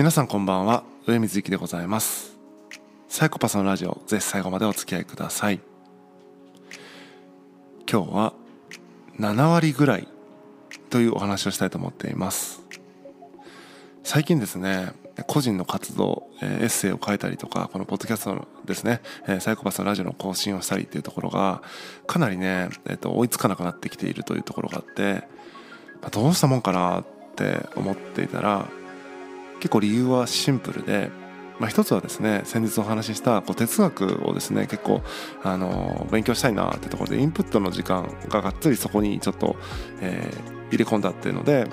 皆さんこんばんは。上水幸でございます。サイコパスのラジオぜひ最後までお付き合いください。今日は7割ぐらいというお話をしたいと思っています。最近ですね個人の活動、えー、エッセイを書いたりとかこのポッドキャストのですね、えー、サイコパスのラジオの更新をしたりっていうところがかなりね、えーと、追いつかなくなってきているというところがあって、まあ、どうしたもんかなって思っていたら結構理由はシンプルで、まあ、一つはですね先日お話ししたこう哲学をですね結構あの勉強したいなってところでインプットの時間ががっつりそこにちょっと、えー、入れ込んだっていうので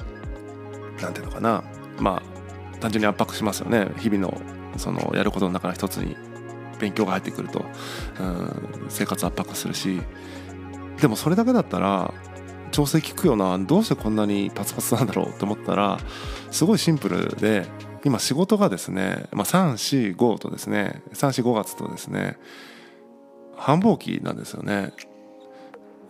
何ていうのかなまあ単純に圧迫しますよね。日々のそのやることの中の一つに勉強が入ってくるとうん生活圧迫するし。でもそれだけだったら調整効くよな。どうしてこんなにパツパツなんだろうって思ったらすごいシンプルで今仕事がですね、まあ、345とですね。345月とですね繁忙期なんですよね。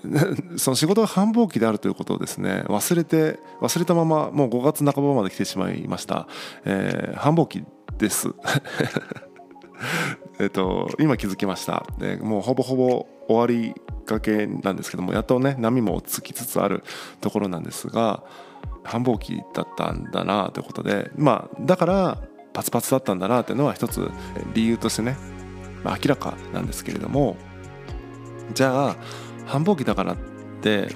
その仕事が繁忙期であるということをですね忘れて忘れたままもう5月半ばまで来てしまいました、えー、繁忙期です。えっと今気づきました。でもうほぼほぼ終わりかけなんですけどもやっとね波もつきつつあるところなんですが繁忙期だったんだなということでまあだからパツパツだったんだなというのは一つ理由としてね、まあ、明らかなんですけれどもじゃあ繁忙期だからって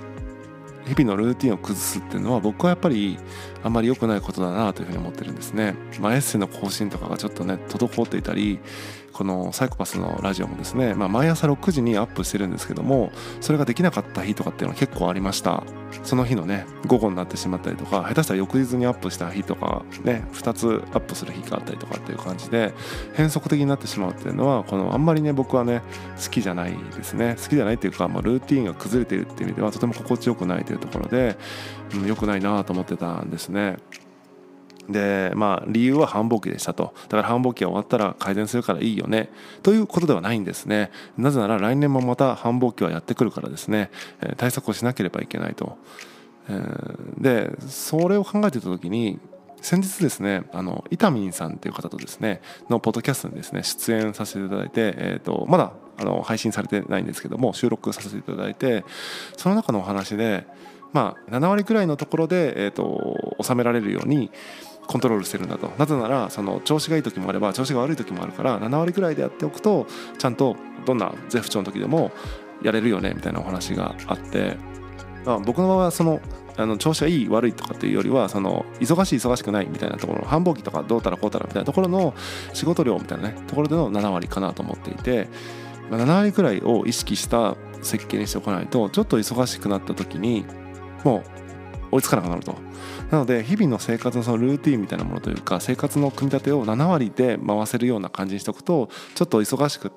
日々のルーティンを崩すっていうのは僕はやっぱりあんまり良くないことだなというふうに思ってるんですね。まあ、エッセイの更新とかがちょっとね滞っていたりこのサイコパスのラジオもですね、まあ、毎朝6時にアップしてるんですけどもそれができなかった日とかっていうのは結構ありました。その日のね午後になってしまったりとか下手したら翌日にアップした日とかね2つアップする日があったりとかっていう感じで変則的になってしまうっていうのはこのあんまりね僕はね好きじゃないですね。好きじゃないっていうか、まあ、ルーティンが崩れているっていう意味ではとても心地よくないというところで、うん、良くないなと思ってたんですね。でまあ理由は繁忙期でしたと。だから繁忙期が終わったら改善するからいいよね。ということではないんですね。なぜなら来年もまた繁忙期はやってくるからですね。対策をしなければいけないと。でそれを考えてた時に先日ですねあのイタミンさんという方とですねのポッドキャストにですね出演させていただいて、えーと、まだあの配信されてないんですけども収録させていただいてその中のお話でまあ7割くらいのところで、えーと収められるようにコントロールしてるんだと。なぜならその調子がいい時もあれば調子が悪い時もあるから7割ぐらいでやっておくとちゃんとどんな絶不調の時でもやれるよねみたいなお話があって、あ、僕の場合はそのあの調子がいい悪いとかっていうよりはその忙しい忙しくないみたいなところ繁忙期とかどうたらこうたらみたいなところの仕事量みたいなねところでの7割かなと思っていて、ま、7割くらいを意識した設計にしておかないとちょっと忙しくなった時にもう追いつかなくなると。なので日々の生活のそのルーティンみたいなものというか生活の組み立てを7割で回せるような感じにしておくとちょっと忙しくっ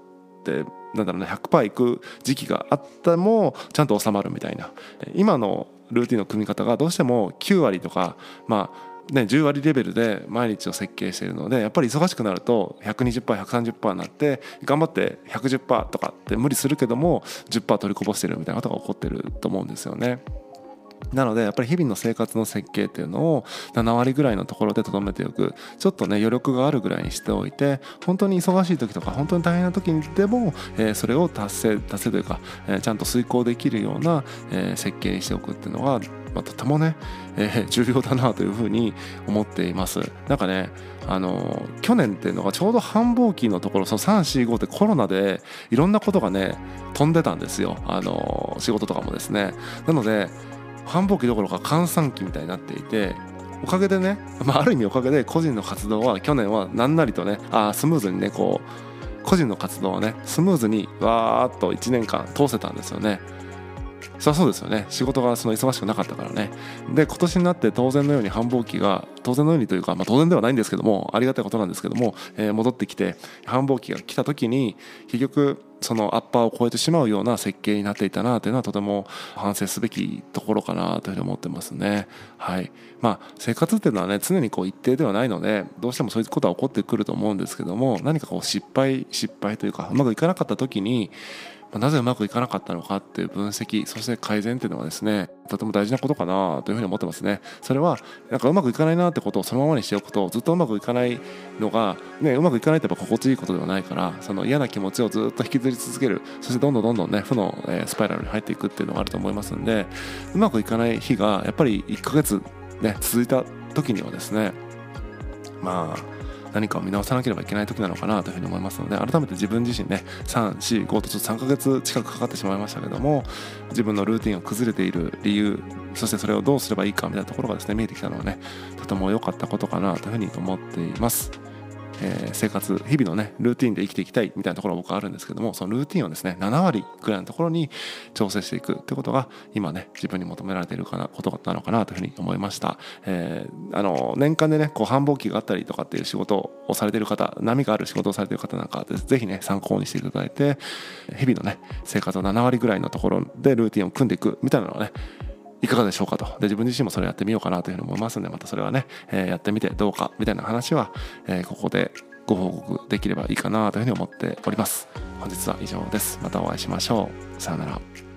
てなんだろうね100%いく時期があってもちゃんと収まるみたいな今のルーティンの組み方がどうしても9割とかまあね、10割レベルで毎日を設計しているのでやっぱり忙しくなると 120%130% になって頑張って110%とかって無理するけども10%取りこぼしてるみたいなことが起こってると思うんですよね。なのでやっぱり日々の生活の設計っていうのを7割ぐらいのところでとどめておく。ちょっとね余力があるぐらいにしておいて本当に忙しい時とか本当に大変な時にでも、えー、それを達成達成というか、えー、ちゃんと遂行できるような、えー、設計にしておくっていうのが、まあ、とてもね、え、重要だなというふうに思っています。なんかねあの去年っていうのがちょうど繁忙期のところその345ってコロナでいろんなことがね飛んでたんですよ。あの仕事とかもですね。なので繁忙期どころか閑散期みたいになっていておかげでね、まあ、ある意味おかげで個人の活動は去年は何なりとねあスムーズにねこう個人の活動はねスムーズにわーっと1年間通せたんですよね。そりゃそうですよね。仕事がその忙しくなかったからね。で今年になって当然のように繁忙期が当然のようにというか、まあ、当然ではないんですけどもありがたいことなんですけども、えー、戻ってきて繁忙期が来た時に結局そのアッパーを超えてしまうような設計になっていたなというのはとても反省すべきところかなというふうに思ってますね。はい。まあ、生活っていうのはね常にこう一定ではないのでどうしてもそういうことは起こってくると思うんですけども何かこう失敗失敗というかうまくいかなかった時になぜうまくいかなかったのかっていう分析そして改善っていうのはですねとても大事なことかなというふうに思ってますね。それはなんかうまくいかないなってことをそのままにしておくとずっとうまくいかないのが、ね、うまくいかないってやっぱ心地いいことではないからその嫌な気持ちをずっと引きずり続けるそしてどんどんどんどんね負のスパイラルに入っていくっていうのがあると思いますんでうまくいかない日がやっぱり1ヶ月ね続いた時にはですねまあ何かを見直さなければいけない時なのかなというふうに思いますので改めて自分自身ね345とちょっと3ヶ月近くかかってしまいましたけども自分のルーティンが崩れている理由そしてそれをどうすればいいかみたいなところがですね見えてきたのはねとても良かったことかなというふうに思っています。えー、生活日々のねルーティンで生きていきたいみたいなところは僕はあるんですけどもそのルーティンをですね7割ぐらいのところに調整していくってことが今ね自分に求められているかなことなのかなというふうに思いました、えー、あの年間でねこう繁忙期があったりとかっていう仕事をされてる方波がある仕事をされてる方なんかでぜひね参考にしていただいて日々のね生活を7割ぐらいのところでルーティンを組んでいくみたいなのはねいかがでしょうかと。で自分自身もそれやってみようかなというふうに思いますのでまたそれはね、えー、やってみてどうかみたいな話は、えー、ここでご報告できればいいかなというふうに思っております。本日は以上です。またお会いしましょう。さようなら。